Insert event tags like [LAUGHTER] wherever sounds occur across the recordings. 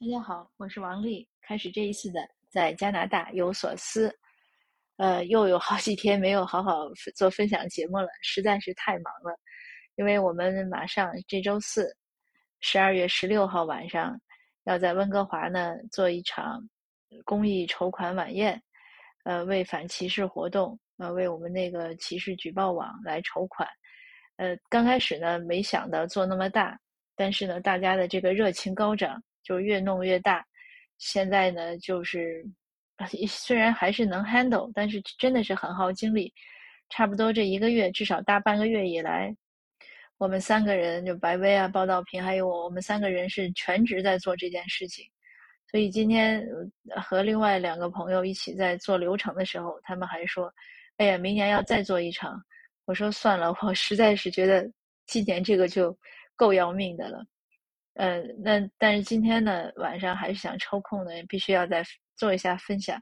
大家好，我是王丽。开始这一次的在加拿大有所思，呃，又有好几天没有好好做分享节目了，实在是太忙了。因为我们马上这周四，十二月十六号晚上，要在温哥华呢做一场公益筹款晚宴，呃，为反歧视活动，呃，为我们那个歧视举报网来筹款。呃，刚开始呢没想到做那么大，但是呢，大家的这个热情高涨。就越弄越大，现在呢，就是虽然还是能 handle，但是真的是很耗精力。差不多这一个月，至少大半个月以来，我们三个人就白薇啊、报道平还有我，我们三个人是全职在做这件事情。所以今天和另外两个朋友一起在做流程的时候，他们还说：“哎呀，明年要再做一场。”我说：“算了，我实在是觉得今年这个就够要命的了。”呃，那但是今天呢，晚上还是想抽空呢，必须要再做一下分享，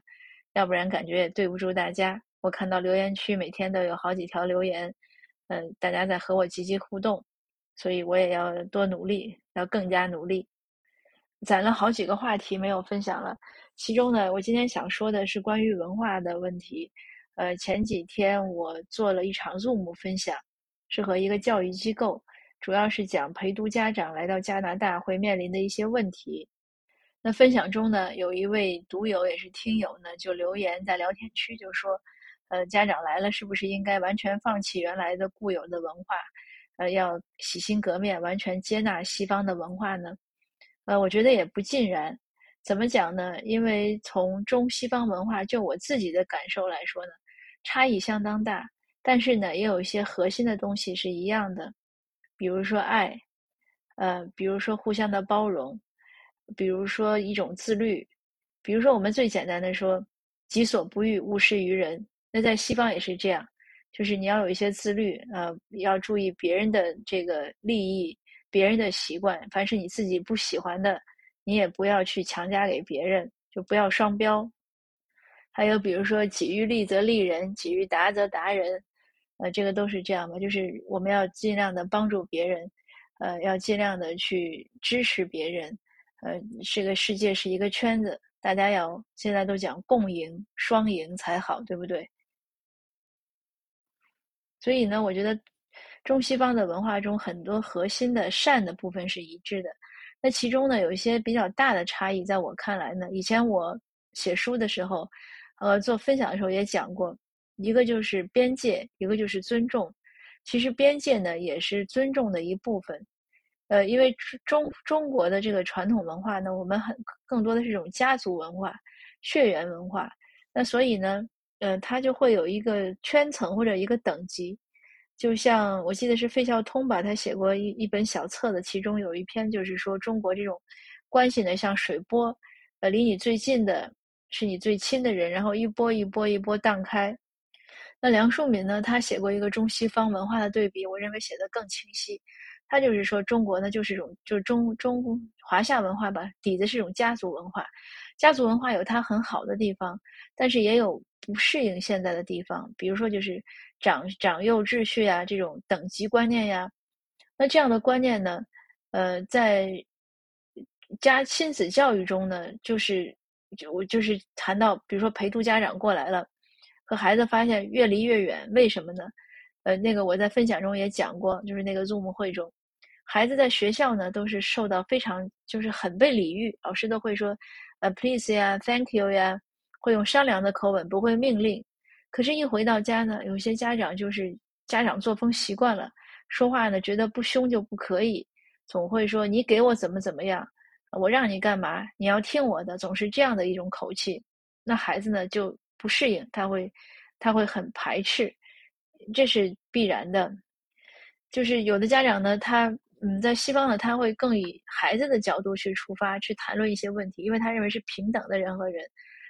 要不然感觉也对不住大家。我看到留言区每天都有好几条留言，嗯，大家在和我积极互动，所以我也要多努力，要更加努力。攒了好几个话题没有分享了，其中呢，我今天想说的是关于文化的问题。呃，前几天我做了一场 Zoom 分享，是和一个教育机构。主要是讲陪读家长来到加拿大会面临的一些问题。那分享中呢，有一位读友也是听友呢，就留言在聊天区就说：“呃，家长来了，是不是应该完全放弃原来的固有的文化，呃，要洗心革面，完全接纳西方的文化呢？”呃，我觉得也不尽然。怎么讲呢？因为从中西方文化，就我自己的感受来说呢，差异相当大，但是呢，也有一些核心的东西是一样的。比如说爱，呃，比如说互相的包容，比如说一种自律，比如说我们最简单的说“己所不欲，勿施于人”。那在西方也是这样，就是你要有一些自律，呃，要注意别人的这个利益、别人的习惯，凡是你自己不喜欢的，你也不要去强加给别人，就不要双标。还有比如说“己欲立则立人，己欲达则达人”。呃，这个都是这样吧，就是我们要尽量的帮助别人，呃，要尽量的去支持别人，呃，这个世界是一个圈子，大家要现在都讲共赢、双赢才好，对不对？所以呢，我觉得中西方的文化中很多核心的善的部分是一致的，那其中呢，有一些比较大的差异，在我看来呢，以前我写书的时候，呃，做分享的时候也讲过。一个就是边界，一个就是尊重。其实边界呢，也是尊重的一部分。呃，因为中中国的这个传统文化呢，我们很更多的是一种家族文化、血缘文化。那所以呢，呃，它就会有一个圈层或者一个等级。就像我记得是费孝通吧，他写过一一本小册子，其中有一篇就是说中国这种关系呢，像水波，呃，离你最近的是你最亲的人，然后一波一波一波荡开。那梁漱溟呢？他写过一个中西方文化的对比，我认为写的更清晰。他就是说，中国呢就是一种就是中中华夏文化吧，底子是一种家族文化。家族文化有它很好的地方，但是也有不适应现在的地方。比如说，就是长长幼秩序呀，这种等级观念呀。那这样的观念呢，呃，在家亲子教育中呢，就是就我就是谈到，比如说陪读家长过来了。和孩子发现越离越远，为什么呢？呃，那个我在分享中也讲过，就是那个 Zoom 会中，孩子在学校呢都是受到非常就是很被礼遇，老师都会说，呃，please 呀，thank you 呀，会用商量的口吻，不会命令。可是，一回到家呢，有些家长就是家长作风习惯了，说话呢觉得不凶就不可以，总会说你给我怎么怎么样，我让你干嘛，你要听我的，总是这样的一种口气，那孩子呢就。不适应，他会，他会很排斥，这是必然的。就是有的家长呢，他嗯，在西方呢，他会更以孩子的角度去出发，去谈论一些问题，因为他认为是平等的人和人。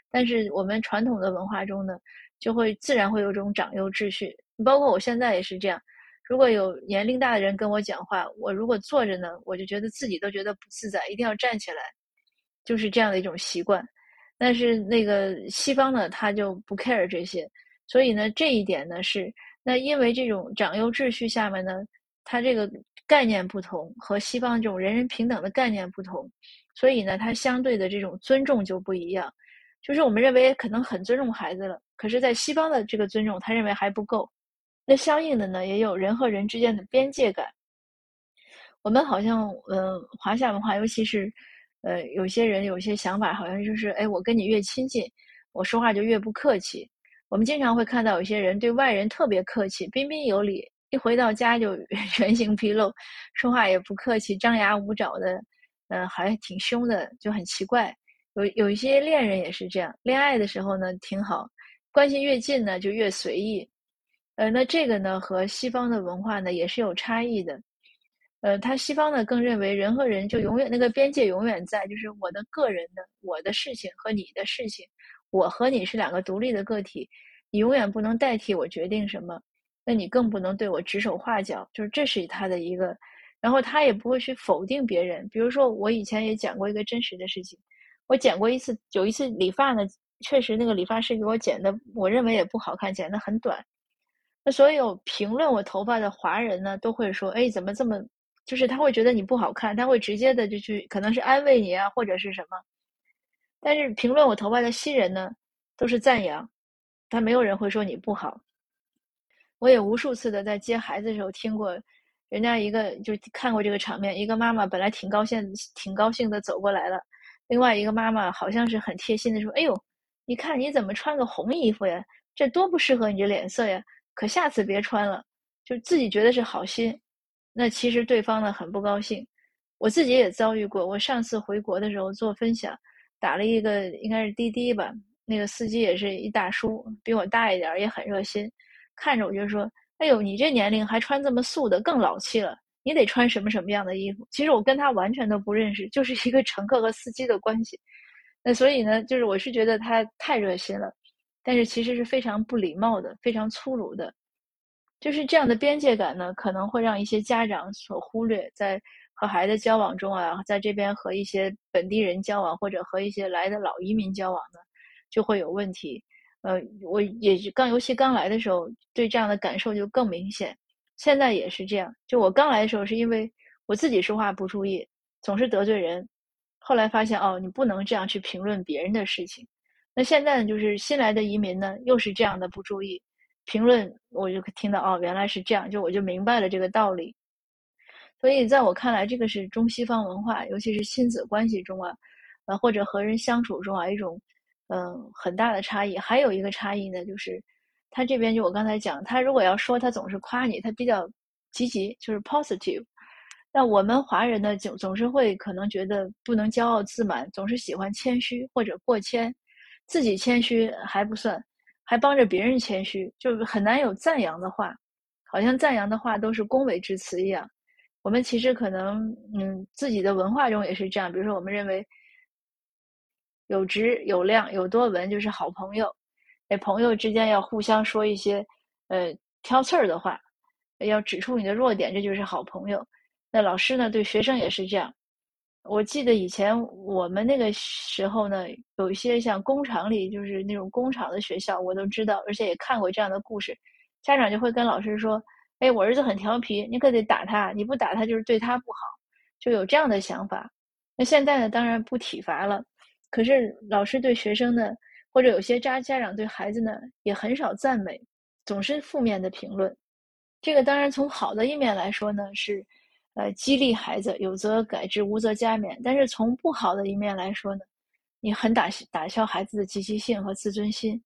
但是我们传统的文化中呢，就会自然会有种长幼秩序。包括我现在也是这样，如果有年龄大的人跟我讲话，我如果坐着呢，我就觉得自己都觉得不自在，一定要站起来，就是这样的一种习惯。但是那个西方呢，他就不 care 这些，所以呢，这一点呢是那因为这种长幼秩序下面呢，它这个概念不同，和西方这种人人平等的概念不同，所以呢，他相对的这种尊重就不一样。就是我们认为可能很尊重孩子了，可是，在西方的这个尊重，他认为还不够。那相应的呢，也有人和人之间的边界感。我们好像，呃，华夏文化，尤其是，呃，有些人有些想法，好像就是，哎，我跟你越亲近，我说话就越不客气。我们经常会看到有些人对外人特别客气，彬彬有礼，一回到家就 [LAUGHS] 原形毕露，说话也不客气，张牙舞爪的，嗯，还挺凶的，就很奇怪。有有一些恋人也是这样，恋爱的时候呢挺好，关系越近呢就越随意，呃，那这个呢和西方的文化呢也是有差异的，呃，他西方呢更认为人和人就永远那个边界永远在，就是我的个人的我的事情和你的事情，我和你是两个独立的个体，你永远不能代替我决定什么，那你更不能对我指手画脚，就是这是他的一个，然后他也不会去否定别人，比如说我以前也讲过一个真实的事情。我剪过一次，有一次理发呢，确实那个理发师给我剪的，我认为也不好看，剪得很短。那所有评论我头发的华人呢，都会说：“哎，怎么这么……就是他会觉得你不好看，他会直接的就去，可能是安慰你啊，或者是什么。”但是评论我头发的新人呢，都是赞扬，他没有人会说你不好。我也无数次的在接孩子的时候听过，人家一个就看过这个场面，一个妈妈本来挺高兴、挺高兴的走过来了。另外一个妈妈好像是很贴心的说：“哎呦，你看你怎么穿个红衣服呀？这多不适合你这脸色呀！可下次别穿了。”就自己觉得是好心，那其实对方呢很不高兴。我自己也遭遇过，我上次回国的时候做分享，打了一个应该是滴滴吧，那个司机也是一大叔，比我大一点，也很热心，看着我就说：“哎呦，你这年龄还穿这么素的，更老气了。”你得穿什么什么样的衣服？其实我跟他完全都不认识，就是一个乘客和司机的关系。那所以呢，就是我是觉得他太热心了，但是其实是非常不礼貌的，非常粗鲁的。就是这样的边界感呢，可能会让一些家长所忽略，在和孩子交往中啊，在这边和一些本地人交往，或者和一些来的老移民交往呢，就会有问题。呃，我也刚尤其刚来的时候，对这样的感受就更明显。现在也是这样，就我刚来的时候，是因为我自己说话不注意，总是得罪人。后来发现哦，你不能这样去评论别人的事情。那现在呢，就是新来的移民呢，又是这样的不注意评论，我就听到哦，原来是这样，就我就明白了这个道理。所以在我看来，这个是中西方文化，尤其是亲子关系中啊，呃，或者和人相处中啊，一种嗯很大的差异。还有一个差异呢，就是。他这边就我刚才讲，他如果要说，他总是夸你，他比较积极，就是 positive。那我们华人呢，总总是会可能觉得不能骄傲自满，总是喜欢谦虚或者过谦，自己谦虚还不算，还帮着别人谦虚，就很难有赞扬的话，好像赞扬的话都是恭维之词一样。我们其实可能，嗯，自己的文化中也是这样，比如说我们认为有直有量有多闻就是好朋友。哎，朋友之间要互相说一些，呃，挑刺儿的话，要指出你的弱点，这就是好朋友。那老师呢，对学生也是这样。我记得以前我们那个时候呢，有一些像工厂里，就是那种工厂的学校，我都知道，而且也看过这样的故事。家长就会跟老师说：“哎，我儿子很调皮，你可得打他，你不打他就是对他不好。”就有这样的想法。那现在呢，当然不体罚了，可是老师对学生呢？或者有些家家长对孩子呢也很少赞美，总是负面的评论。这个当然从好的一面来说呢是，呃激励孩子有则改之无则加勉。但是从不好的一面来说呢，你很打打消孩子的积极性和自尊心。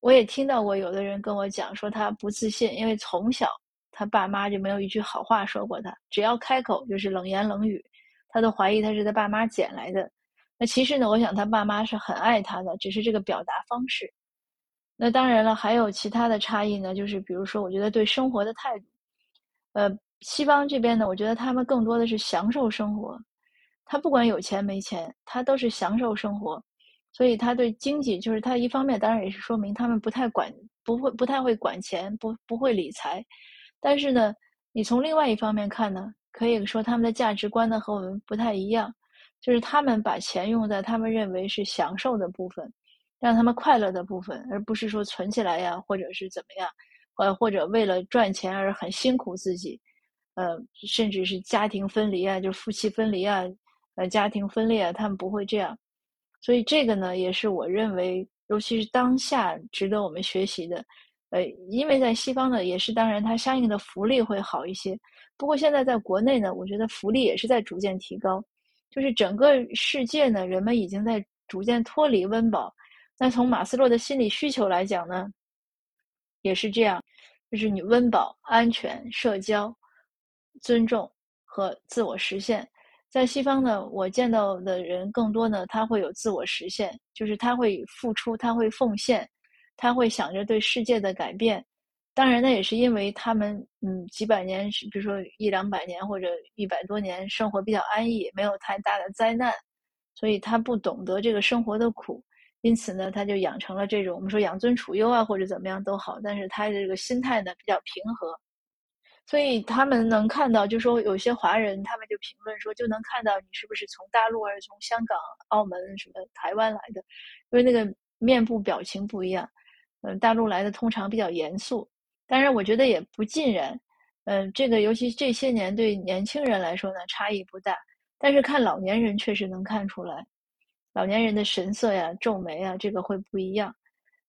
我也听到过有的人跟我讲说他不自信，因为从小他爸妈就没有一句好话说过他，只要开口就是冷言冷语，他都怀疑他是他爸妈捡来的。那其实呢，我想他爸妈是很爱他的，只是这个表达方式。那当然了，还有其他的差异呢，就是比如说，我觉得对生活的态度，呃，西方这边呢，我觉得他们更多的是享受生活，他不管有钱没钱，他都是享受生活，所以他对经济，就是他一方面当然也是说明他们不太管，不会不太会管钱，不不会理财，但是呢，你从另外一方面看呢，可以说他们的价值观呢和我们不太一样。就是他们把钱用在他们认为是享受的部分，让他们快乐的部分，而不是说存起来呀，或者是怎么样，呃，或者为了赚钱而很辛苦自己，呃，甚至是家庭分离啊，就是夫妻分离啊，呃家庭分裂啊，他们不会这样。所以这个呢，也是我认为，尤其是当下值得我们学习的。呃，因为在西方呢，也是当然它相应的福利会好一些。不过现在在国内呢，我觉得福利也是在逐渐提高。就是整个世界呢，人们已经在逐渐脱离温饱。那从马斯洛的心理需求来讲呢，也是这样，就是你温饱、安全、社交、尊重和自我实现。在西方呢，我见到的人更多呢，他会有自我实现，就是他会付出，他会奉献，他会想着对世界的改变。当然，那也是因为他们，嗯，几百年，比如说一两百年或者一百多年，生活比较安逸，没有太大的灾难，所以他不懂得这个生活的苦，因此呢，他就养成了这种我们说养尊处优啊，或者怎么样都好，但是他的这个心态呢比较平和，所以他们能看到，就说有些华人，他们就评论说，就能看到你是不是从大陆还是从香港、澳门什么台湾来的，因为那个面部表情不一样，嗯，大陆来的通常比较严肃。但是，我觉得也不尽然，嗯，这个尤其这些年对年轻人来说呢，差异不大。但是看老年人确实能看出来，老年人的神色呀、皱眉啊，这个会不一样。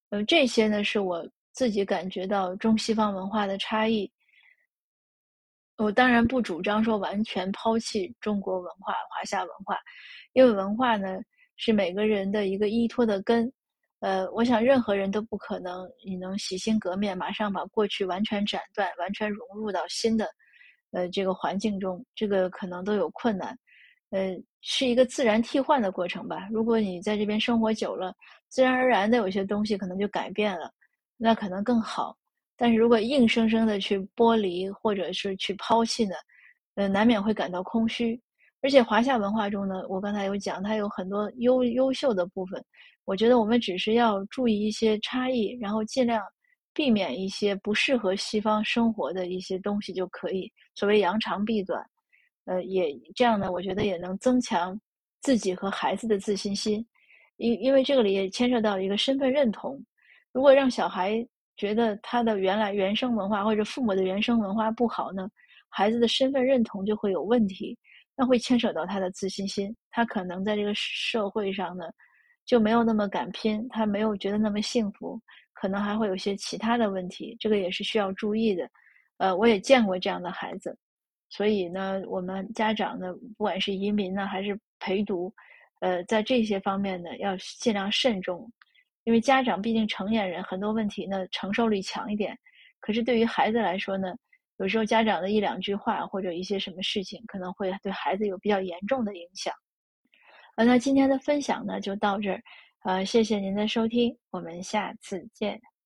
嗯，这些呢是我自己感觉到中西方文化的差异。我当然不主张说完全抛弃中国文化、华夏文化，因为文化呢是每个人的一个依托的根。呃，我想任何人都不可能你能洗心革面，马上把过去完全斩断，完全融入到新的，呃，这个环境中，这个可能都有困难。呃，是一个自然替换的过程吧。如果你在这边生活久了，自然而然的有些东西可能就改变了，那可能更好。但是如果硬生生的去剥离或者是去抛弃呢，呃，难免会感到空虚。而且华夏文化中呢，我刚才有讲，它有很多优优秀的部分。我觉得我们只是要注意一些差异，然后尽量避免一些不适合西方生活的一些东西就可以。所谓扬长避短，呃，也这样呢，我觉得也能增强自己和孩子的自信心。因因为这个里也牵涉到一个身份认同。如果让小孩觉得他的原来原生文化或者父母的原生文化不好呢，孩子的身份认同就会有问题，那会牵扯到他的自信心，他可能在这个社会上呢。就没有那么敢拼，他没有觉得那么幸福，可能还会有些其他的问题，这个也是需要注意的。呃，我也见过这样的孩子，所以呢，我们家长呢，不管是移民呢还是陪读，呃，在这些方面呢，要尽量慎重，因为家长毕竟成年人，很多问题呢承受力强一点。可是对于孩子来说呢，有时候家长的一两句话或者一些什么事情，可能会对孩子有比较严重的影响。呃，那今天的分享呢就到这儿，呃，谢谢您的收听，我们下次见。